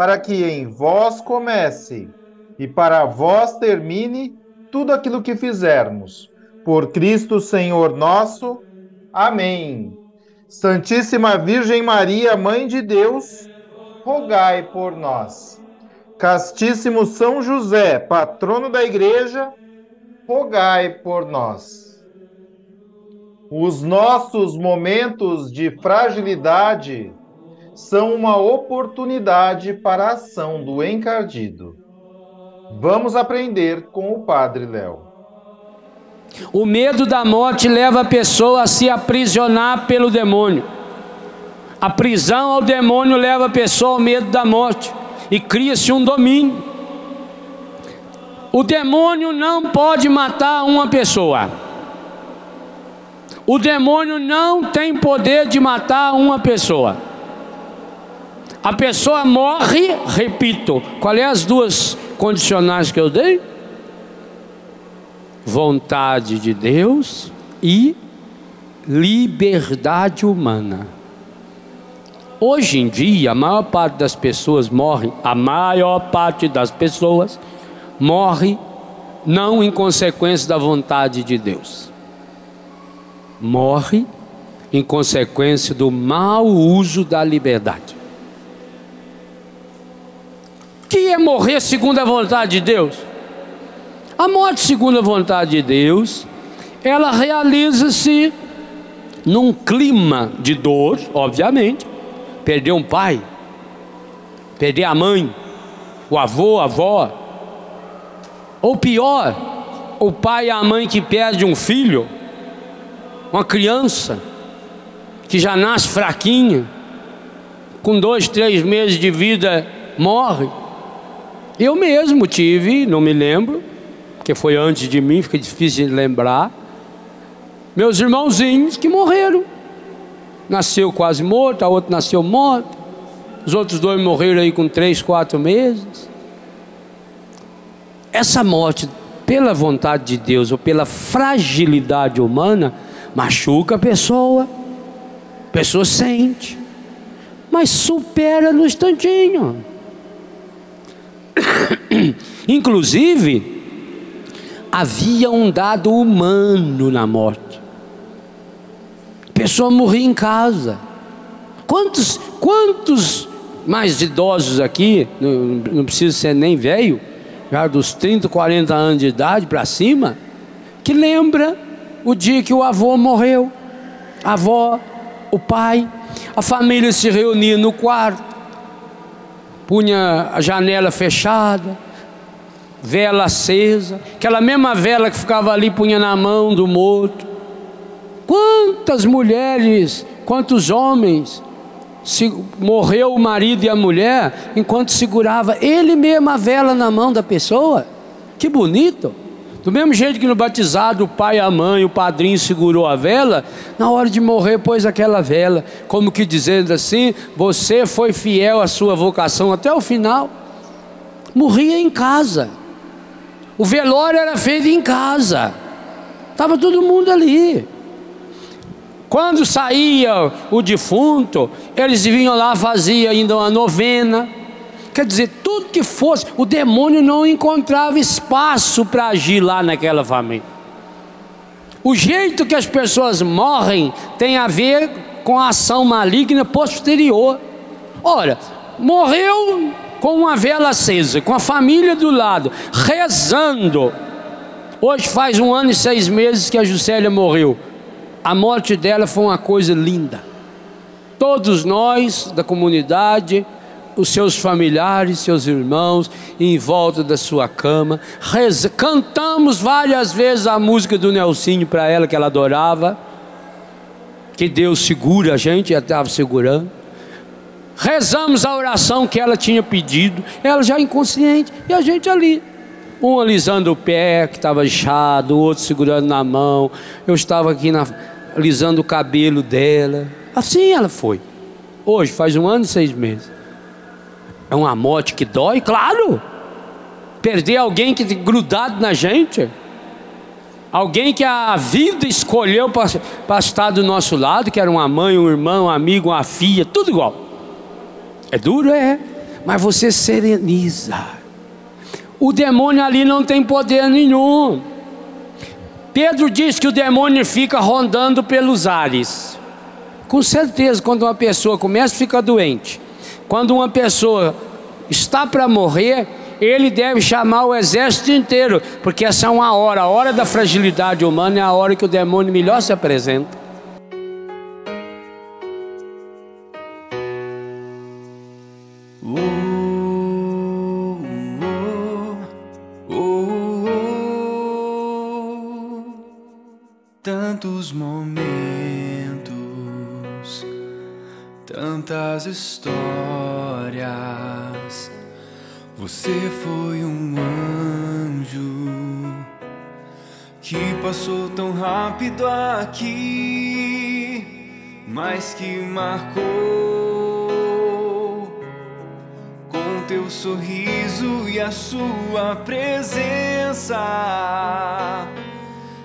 para que em vós comece e para vós termine tudo aquilo que fizermos. Por Cristo Senhor nosso. Amém. Santíssima Virgem Maria, Mãe de Deus, rogai por nós. Castíssimo São José, patrono da Igreja, rogai por nós. Os nossos momentos de fragilidade são uma oportunidade para a ação do encardido. Vamos aprender com o Padre Léo. O medo da morte leva a pessoa a se aprisionar pelo demônio. A prisão ao demônio leva a pessoa ao medo da morte e cria-se um domínio. O demônio não pode matar uma pessoa. O demônio não tem poder de matar uma pessoa. A pessoa morre, repito, qual é as duas condicionais que eu dei? Vontade de Deus e liberdade humana. Hoje em dia, a maior parte das pessoas morre, a maior parte das pessoas morre não em consequência da vontade de Deus. Morre em consequência do mau uso da liberdade que é morrer segundo a vontade de Deus? A morte segundo a vontade de Deus, ela realiza-se num clima de dor, obviamente. Perder um pai, perder a mãe, o avô, a avó. Ou pior, o pai e a mãe que perde um filho, uma criança que já nasce fraquinha, com dois, três meses de vida, morre. Eu mesmo tive, não me lembro, que foi antes de mim, fica difícil de lembrar. Meus irmãozinhos que morreram. Nasceu quase morto, a outra nasceu morta. Os outros dois morreram aí com três, quatro meses. Essa morte, pela vontade de Deus ou pela fragilidade humana, machuca a pessoa. A pessoa sente, mas supera no instantinho. Inclusive, havia um dado humano na morte. A pessoa morria em casa. Quantos, quantos mais idosos aqui, não, não precisa ser nem velho, já dos 30, 40 anos de idade para cima, que lembra o dia que o avô morreu, a avó, o pai, a família se reunia no quarto, punha a janela fechada, vela acesa, aquela mesma vela que ficava ali punha na mão do morto. Quantas mulheres, quantos homens se morreu o marido e a mulher enquanto segurava ele mesmo a vela na mão da pessoa? Que bonito! Do mesmo jeito que no batizado o pai, a mãe, o padrinho segurou a vela, na hora de morrer pôs aquela vela, como que dizendo assim: você foi fiel à sua vocação até o final. Morria em casa. O velório era feito em casa. Estava todo mundo ali. Quando saía o defunto, eles vinham lá, faziam ainda uma novena Quer dizer, tudo que fosse, o demônio não encontrava espaço para agir lá naquela família. O jeito que as pessoas morrem tem a ver com a ação maligna posterior. Ora, morreu com uma vela acesa, com a família do lado, rezando, Hoje faz um ano e seis meses que a Juscelia morreu. A morte dela foi uma coisa linda. Todos nós da comunidade, os seus familiares, seus irmãos, em volta da sua cama, reza, cantamos várias vezes a música do Nelsinho para ela que ela adorava. Que Deus segura a gente, ela estava segurando. Rezamos a oração que ela tinha pedido, ela já inconsciente, e a gente ali um alisando o pé que estava inchado, o outro segurando na mão. Eu estava aqui na, alisando o cabelo dela. Assim ela foi. Hoje, faz um ano e seis meses. É uma morte que dói, claro. Perder alguém que grudado na gente. Alguém que a vida escolheu para estar do nosso lado, que era uma mãe, um irmão, um amigo, uma filha, tudo igual. É duro, é. Mas você sereniza o demônio ali não tem poder nenhum. Pedro diz que o demônio fica rondando pelos ares. Com certeza, quando uma pessoa começa a ficar doente, quando uma pessoa está para morrer, ele deve chamar o exército inteiro, porque essa é uma hora, a hora da fragilidade humana é a hora que o demônio melhor se apresenta. Você foi um anjo que passou tão rápido aqui, mas que marcou com teu sorriso e a sua presença.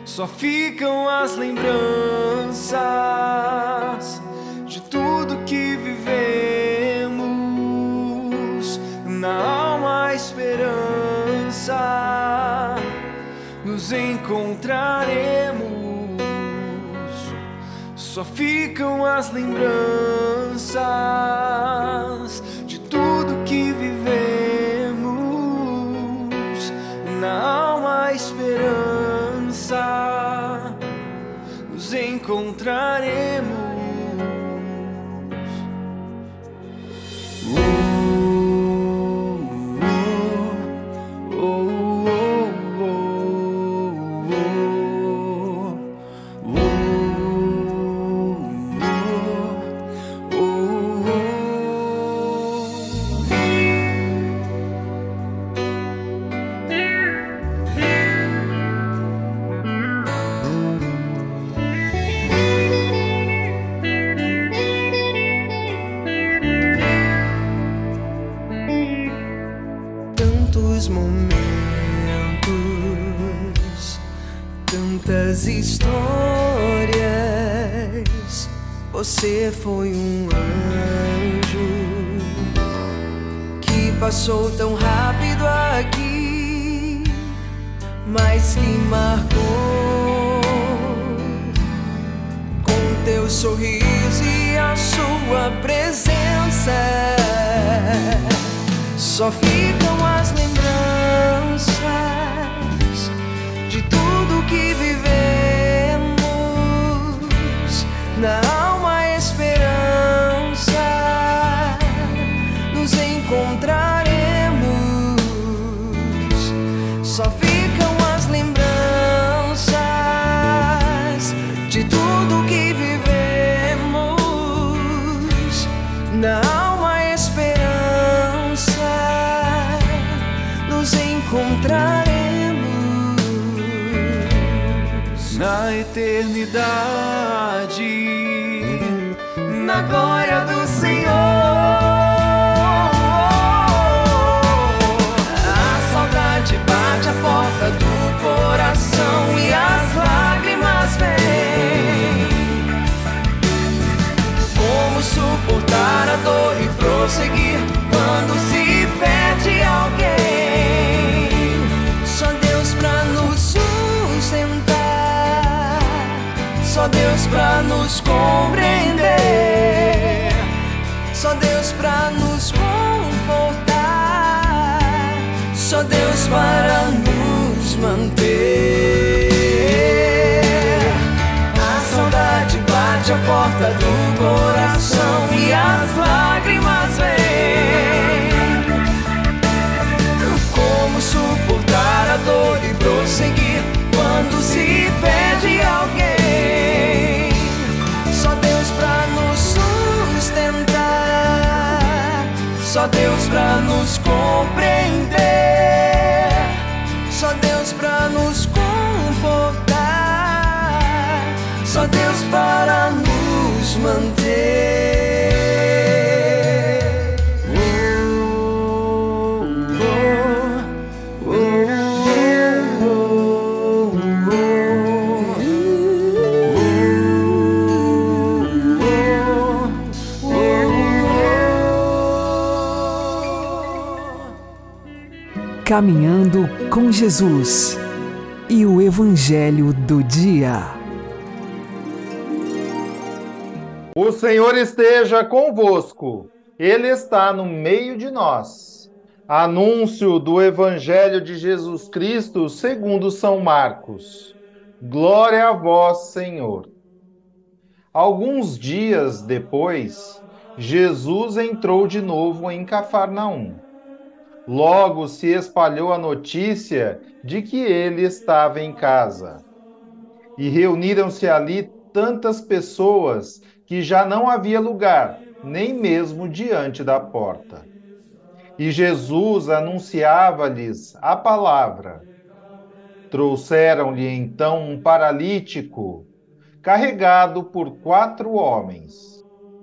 Só ficam as lembranças nos encontraremos. Só ficam as lembranças foi um anjo que passou tão rápido aqui, mas que marcou com teu sorriso e a sua presença. Só ficam as lembranças glória Deus pra nos compreender, Caminhando com Jesus e o Evangelho do Dia. O Senhor esteja convosco, Ele está no meio de nós. Anúncio do Evangelho de Jesus Cristo segundo São Marcos. Glória a vós, Senhor. Alguns dias depois, Jesus entrou de novo em Cafarnaum. Logo se espalhou a notícia de que ele estava em casa. E reuniram-se ali tantas pessoas que já não havia lugar, nem mesmo diante da porta. E Jesus anunciava-lhes a palavra. Trouxeram-lhe então um paralítico, carregado por quatro homens.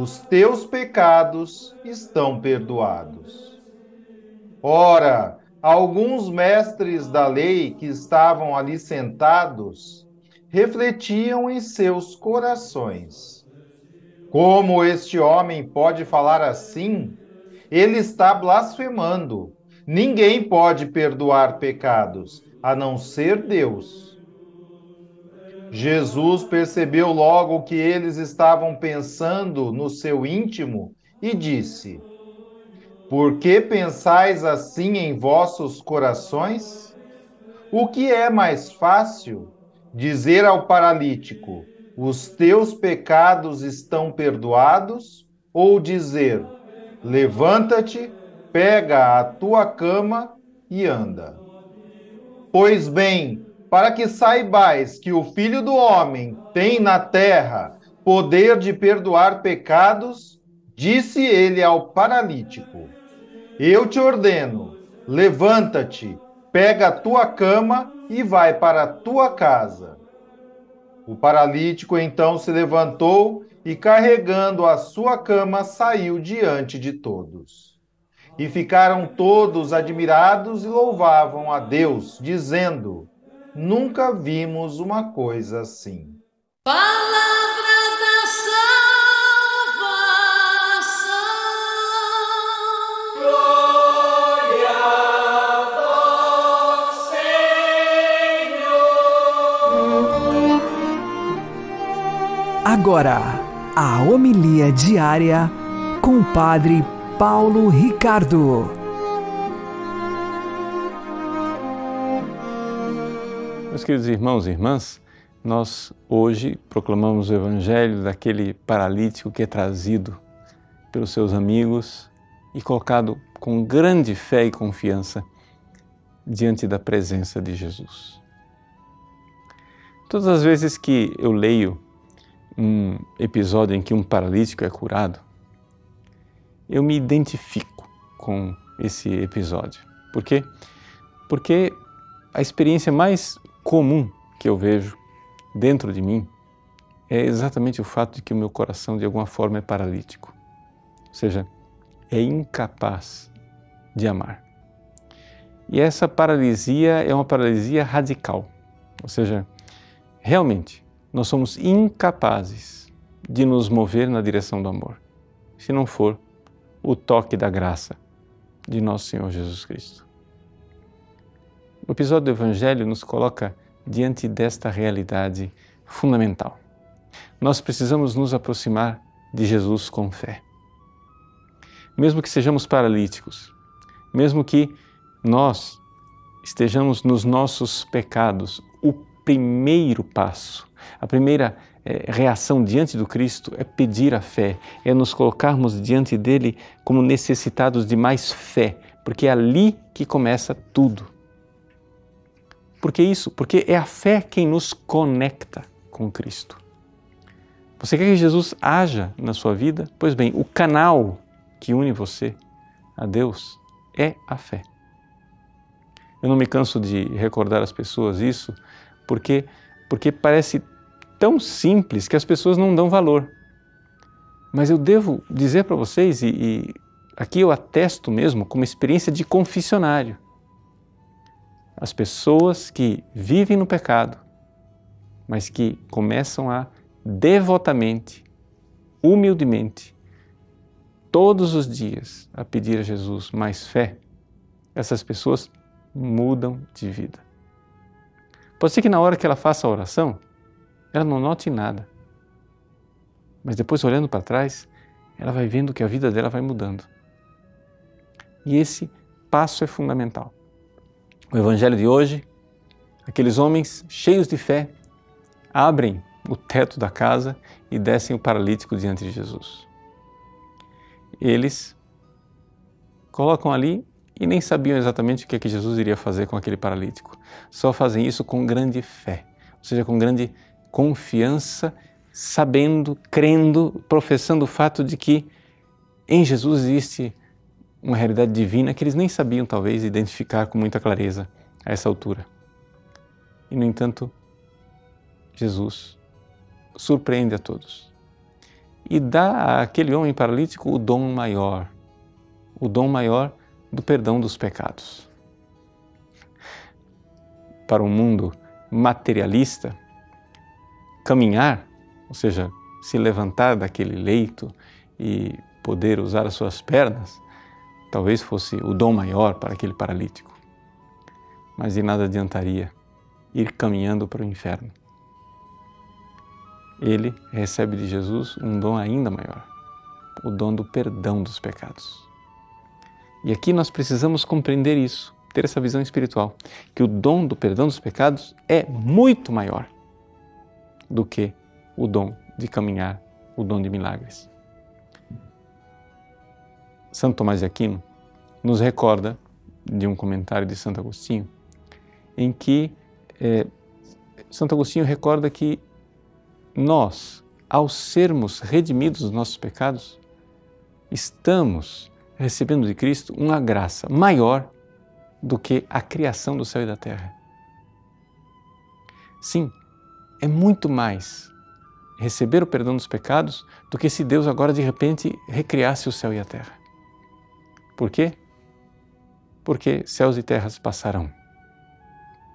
os teus pecados estão perdoados. Ora, alguns mestres da lei que estavam ali sentados refletiam em seus corações. Como este homem pode falar assim? Ele está blasfemando. Ninguém pode perdoar pecados, a não ser Deus. Jesus percebeu logo que eles estavam pensando no seu íntimo e disse: Por que pensais assim em vossos corações? O que é mais fácil? Dizer ao paralítico: Os teus pecados estão perdoados? Ou dizer: Levanta-te, pega a tua cama e anda? Pois bem, para que saibais que o Filho do Homem tem na terra poder de perdoar pecados, disse ele ao paralítico: Eu te ordeno, levanta-te, pega a tua cama e vai para a tua casa. O paralítico então se levantou e, carregando a sua cama, saiu diante de todos. E ficaram todos admirados e louvavam a Deus, dizendo: Nunca vimos uma coisa assim. Palavra da salvação. Glória a vós, Senhor. Agora, a homilia diária com o Padre Paulo Ricardo. Meus queridos irmãos e irmãs, nós hoje proclamamos o Evangelho daquele paralítico que é trazido pelos seus amigos e colocado com grande fé e confiança diante da presença de Jesus. Todas as vezes que eu leio um episódio em que um paralítico é curado, eu me identifico com esse episódio. Por quê? Porque a experiência mais comum que eu vejo dentro de mim é exatamente o fato de que o meu coração de alguma forma é paralítico. Ou seja, é incapaz de amar. E essa paralisia é uma paralisia radical. Ou seja, realmente nós somos incapazes de nos mover na direção do amor, se não for o toque da graça de nosso Senhor Jesus Cristo. O episódio do Evangelho nos coloca diante desta realidade fundamental. Nós precisamos nos aproximar de Jesus com fé. Mesmo que sejamos paralíticos, mesmo que nós estejamos nos nossos pecados, o primeiro passo, a primeira é, reação diante do Cristo é pedir a fé, é nos colocarmos diante dele como necessitados de mais fé, porque é ali que começa tudo. Por que isso? Porque é a fé quem nos conecta com Cristo. Você quer que Jesus haja na sua vida? Pois bem, o canal que une você a Deus é a fé. Eu não me canso de recordar às pessoas isso, porque porque parece tão simples que as pessoas não dão valor. Mas eu devo dizer para vocês, e, e aqui eu atesto mesmo como experiência de confessionário, as pessoas que vivem no pecado, mas que começam a devotamente, humildemente, todos os dias a pedir a Jesus mais fé, essas pessoas mudam de vida. Pode ser que na hora que ela faça a oração, ela não note nada. Mas depois, olhando para trás, ela vai vendo que a vida dela vai mudando. E esse passo é fundamental. O Evangelho de hoje, aqueles homens cheios de fé abrem o teto da casa e descem o paralítico diante de Jesus. Eles colocam ali e nem sabiam exatamente o que, é que Jesus iria fazer com aquele paralítico. Só fazem isso com grande fé, ou seja, com grande confiança, sabendo, crendo, professando o fato de que em Jesus existe uma realidade divina que eles nem sabiam, talvez, identificar com muita clareza a essa altura. E, no entanto, Jesus surpreende a todos e dá àquele homem paralítico o dom maior, o dom maior do perdão dos pecados. Para um mundo materialista, caminhar, ou seja, se levantar daquele leito e poder usar as suas pernas, talvez fosse o dom maior para aquele paralítico. Mas de nada adiantaria ir caminhando para o inferno. Ele recebe de Jesus um dom ainda maior, o dom do perdão dos pecados. E aqui nós precisamos compreender isso, ter essa visão espiritual, que o dom do perdão dos pecados é muito maior do que o dom de caminhar, o dom de milagres. Santo Tomás de Aquino nos recorda de um comentário de Santo Agostinho, em que é, Santo Agostinho recorda que nós, ao sermos redimidos dos nossos pecados, estamos recebendo de Cristo uma graça maior do que a criação do céu e da terra. Sim, é muito mais receber o perdão dos pecados do que se Deus agora de repente recriasse o céu e a terra. Por quê? Porque céus e terras passarão,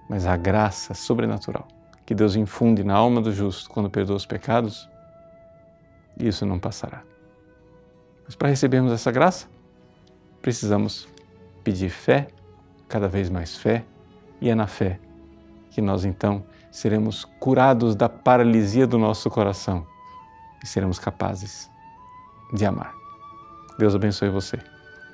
mas a graça sobrenatural que Deus infunde na alma do justo quando perdoa os pecados, isso não passará. Mas para recebermos essa graça, precisamos pedir fé, cada vez mais fé, e é na fé que nós então seremos curados da paralisia do nosso coração e seremos capazes de amar. Deus abençoe você.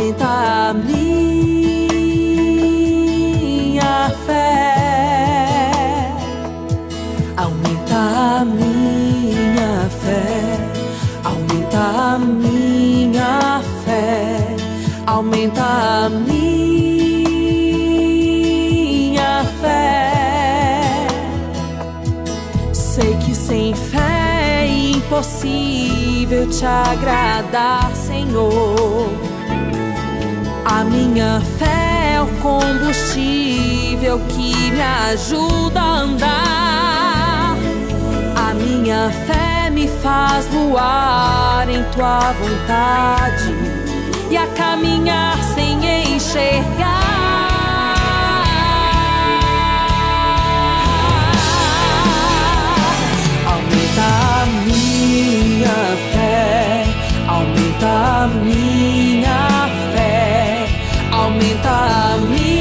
Aumenta a minha fé, aumenta a minha fé, aumenta a minha fé, aumenta a minha fé. Sei que sem fé é impossível te agradar, Senhor. Minha fé é o combustível que me ajuda a andar. A minha fé me faz voar em tua vontade e a caminhar sem enxergar. Aumenta a minha fé, aumenta a minha fé, aumenta a minha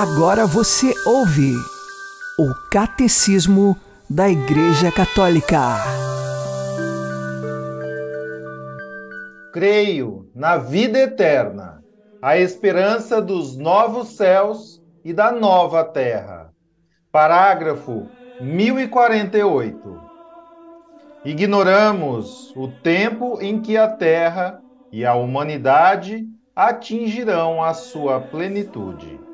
Agora você ouve o Catecismo da Igreja Católica. Creio na vida eterna, a esperança dos novos céus e da nova terra. Parágrafo 1048. Ignoramos o tempo em que a terra e a humanidade atingirão a sua plenitude.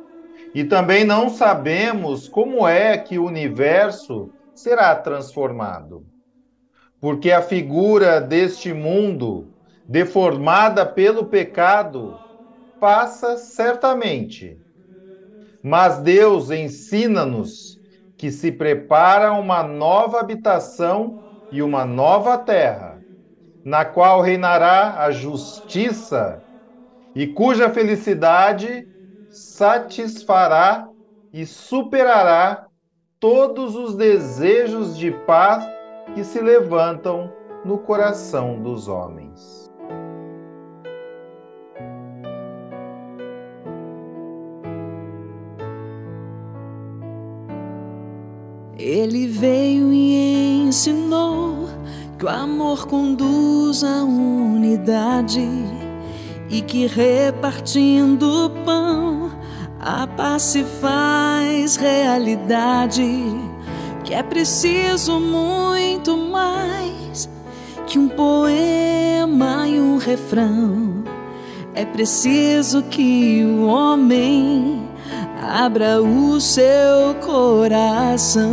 E também não sabemos como é que o universo será transformado. Porque a figura deste mundo, deformada pelo pecado, passa certamente. Mas Deus ensina-nos que se prepara uma nova habitação e uma nova terra, na qual reinará a justiça e cuja felicidade satisfará e superará todos os desejos de paz que se levantam no coração dos homens. Ele veio e ensinou que o amor conduz à unidade e que repartindo o pão a paz se faz realidade. Que é preciso muito mais que um poema e um refrão. É preciso que o homem abra o seu coração.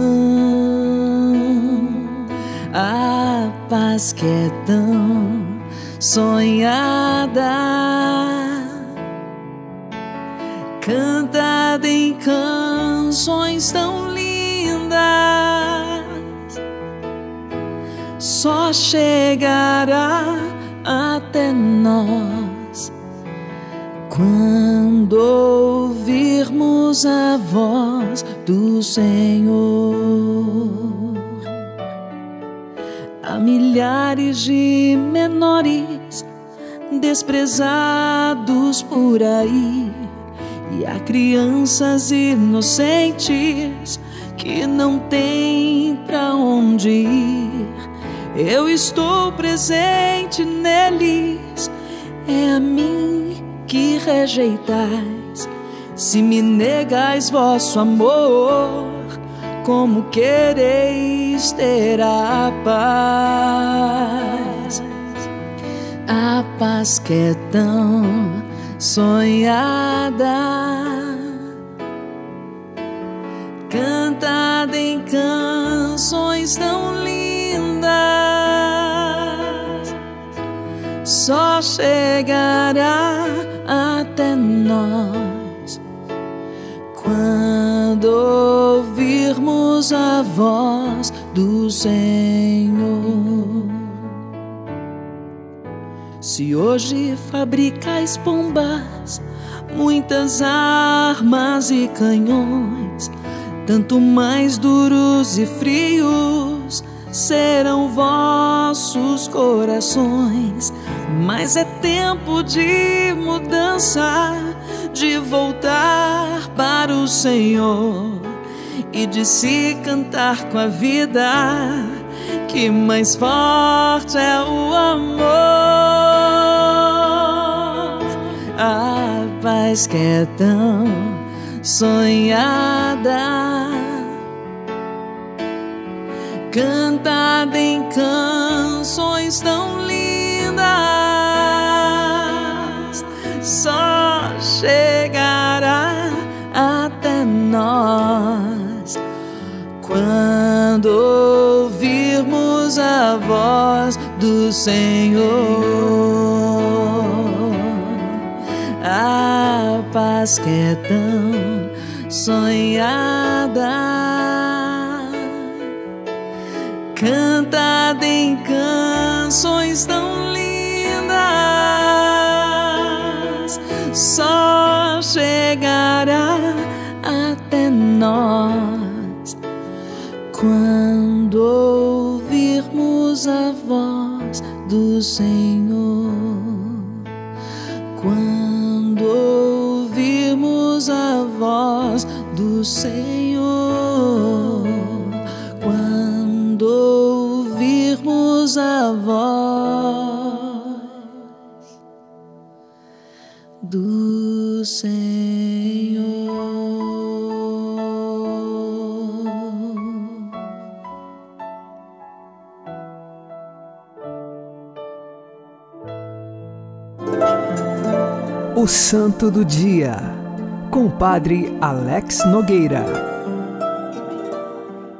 A paz que é tão sonhada, cantada em canções tão lindas, só chegará até nós quando ouvirmos a voz do Senhor. Há milhares de menores desprezados por aí, e há crianças inocentes que não têm pra onde ir. Eu estou presente neles, é a mim que rejeitais. Se me negais vosso amor, como quereis ter a paz? A paz que é tão sonhada, cantada em canções tão lindas, só chegará até nós quando ouvirmos a voz do Senhor. Se hoje fabricais bombas, muitas armas e canhões, tanto mais duros e frios serão vossos corações. Mas é tempo de mudança, de voltar para o Senhor e de se cantar com a vida, que mais forte é o amor. A paz que é tão sonhada, cantada em canções tão lindas, só chegará até nós quando a voz do Senhor. A paz que é tão sonhada, cantada em canções tão lindas, só chegará até nós quando ouvirmos a voz do Senhor. Quando ouvirmos a voz do Senhor, quando ouvirmos a voz O Santo do Dia, com o Padre Alex Nogueira.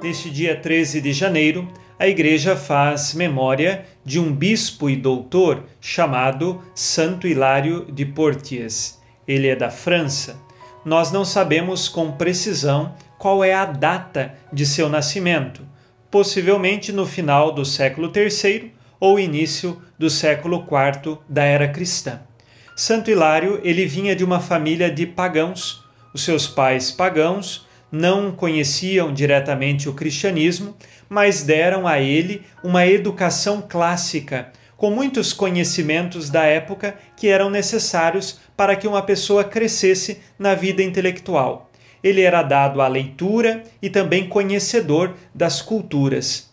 Neste dia 13 de janeiro, a Igreja faz memória de um bispo e doutor chamado Santo Hilário de Poitiers. Ele é da França. Nós não sabemos com precisão qual é a data de seu nascimento, possivelmente no final do século III ou início do século IV da era cristã. Santo Hilário, ele vinha de uma família de pagãos. Os seus pais pagãos não conheciam diretamente o cristianismo, mas deram a ele uma educação clássica, com muitos conhecimentos da época que eram necessários para que uma pessoa crescesse na vida intelectual. Ele era dado à leitura e também conhecedor das culturas.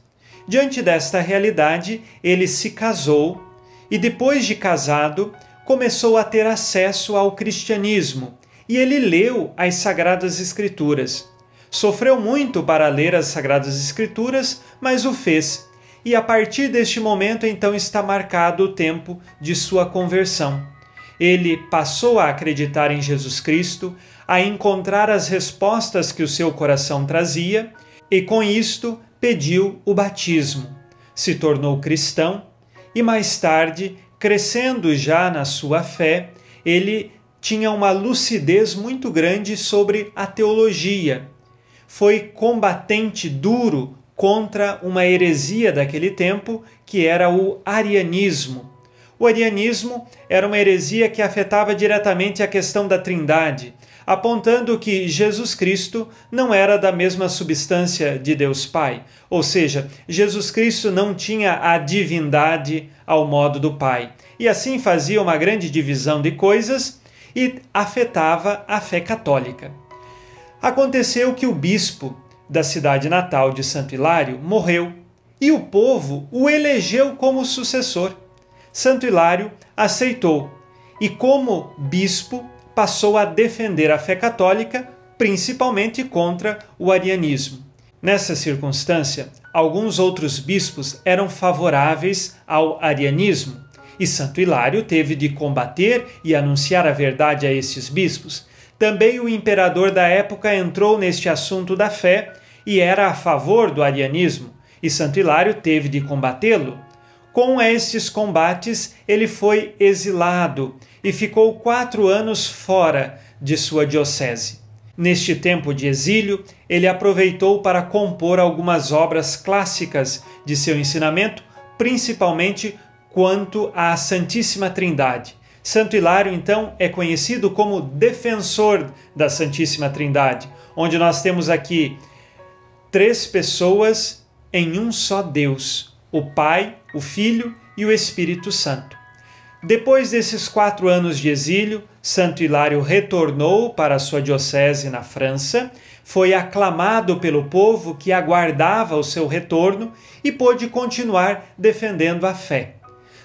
Diante desta realidade, ele se casou e, depois de casado, começou a ter acesso ao cristianismo e ele leu as Sagradas Escrituras. Sofreu muito para ler as Sagradas Escrituras, mas o fez. E a partir deste momento, então, está marcado o tempo de sua conversão. Ele passou a acreditar em Jesus Cristo, a encontrar as respostas que o seu coração trazia, e com isto pediu o batismo. Se tornou cristão e mais tarde crescendo já na sua fé, ele tinha uma lucidez muito grande sobre a teologia. Foi combatente duro contra uma heresia daquele tempo, que era o arianismo. O arianismo era uma heresia que afetava diretamente a questão da Trindade, apontando que Jesus Cristo não era da mesma substância de Deus Pai, ou seja, Jesus Cristo não tinha a divindade ao modo do Pai. E assim fazia uma grande divisão de coisas e afetava a fé católica. Aconteceu que o bispo da cidade natal de Santo Hilário morreu e o povo o elegeu como sucessor. Santo Hilário aceitou e, como bispo, passou a defender a fé católica, principalmente contra o arianismo. Nessa circunstância, alguns outros bispos eram favoráveis ao arianismo, e Santo Hilário teve de combater e anunciar a verdade a esses bispos. Também o imperador da época entrou neste assunto da fé e era a favor do arianismo, e Santo Hilário teve de combatê-lo. Com estes combates, ele foi exilado e ficou quatro anos fora de sua diocese. Neste tempo de exílio, ele aproveitou para compor algumas obras clássicas de seu ensinamento, principalmente quanto à Santíssima Trindade. Santo Hilário, então, é conhecido como defensor da Santíssima Trindade, onde nós temos aqui três pessoas em um só Deus: o Pai, o Filho e o Espírito Santo. Depois desses quatro anos de exílio, Santo Hilário retornou para sua diocese na França, foi aclamado pelo povo que aguardava o seu retorno e pôde continuar defendendo a fé.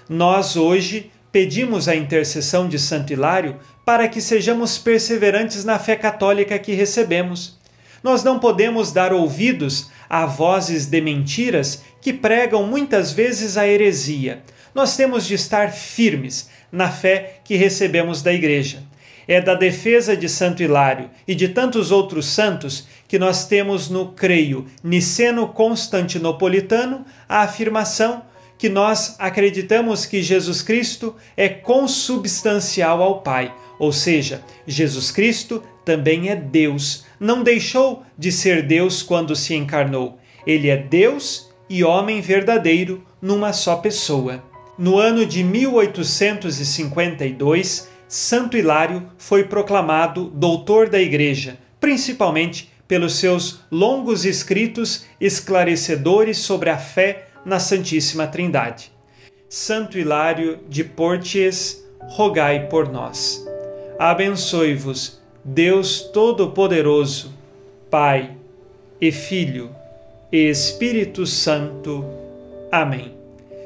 Nós hoje pedimos a intercessão de Santo Hilário para que sejamos perseverantes na fé católica que recebemos. Nós não podemos dar ouvidos a vozes de mentiras que pregam muitas vezes a heresia nós temos de estar firmes na fé que recebemos da Igreja. É da defesa de Santo Hilário e de tantos outros santos que nós temos no creio niceno-constantinopolitano a afirmação que nós acreditamos que Jesus Cristo é consubstancial ao Pai, ou seja, Jesus Cristo também é Deus. Não deixou de ser Deus quando se encarnou. Ele é Deus e homem verdadeiro numa só pessoa. No ano de 1852, Santo Hilário foi proclamado doutor da Igreja, principalmente pelos seus longos escritos esclarecedores sobre a fé na Santíssima Trindade. Santo Hilário de Porties, rogai por nós. Abençoe-vos, Deus Todo-Poderoso, Pai e Filho e Espírito Santo. Amém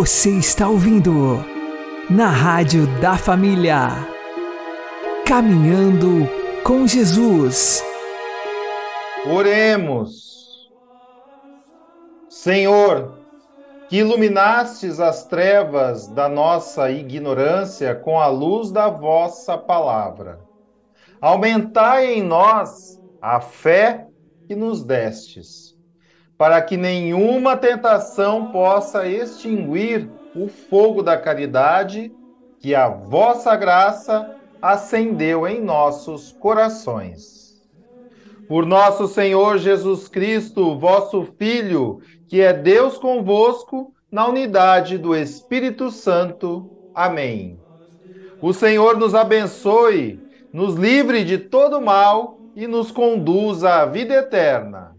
Você está ouvindo na Rádio da Família. Caminhando com Jesus. Oremos. Senhor, que iluminastes as trevas da nossa ignorância com a luz da vossa palavra. Aumentai em nós a fé que nos destes para que nenhuma tentação possa extinguir o fogo da caridade que a vossa graça acendeu em nossos corações. Por nosso Senhor Jesus Cristo, vosso Filho, que é Deus convosco, na unidade do Espírito Santo. Amém. O Senhor nos abençoe, nos livre de todo mal e nos conduza à vida eterna.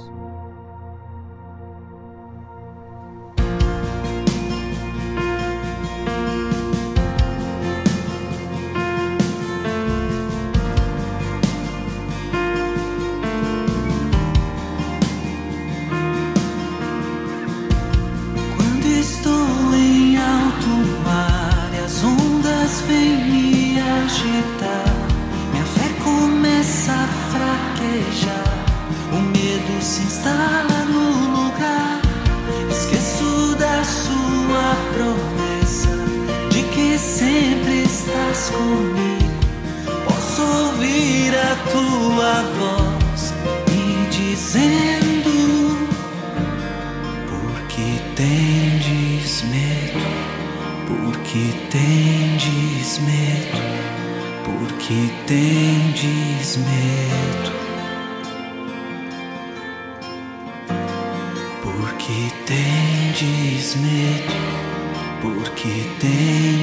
Que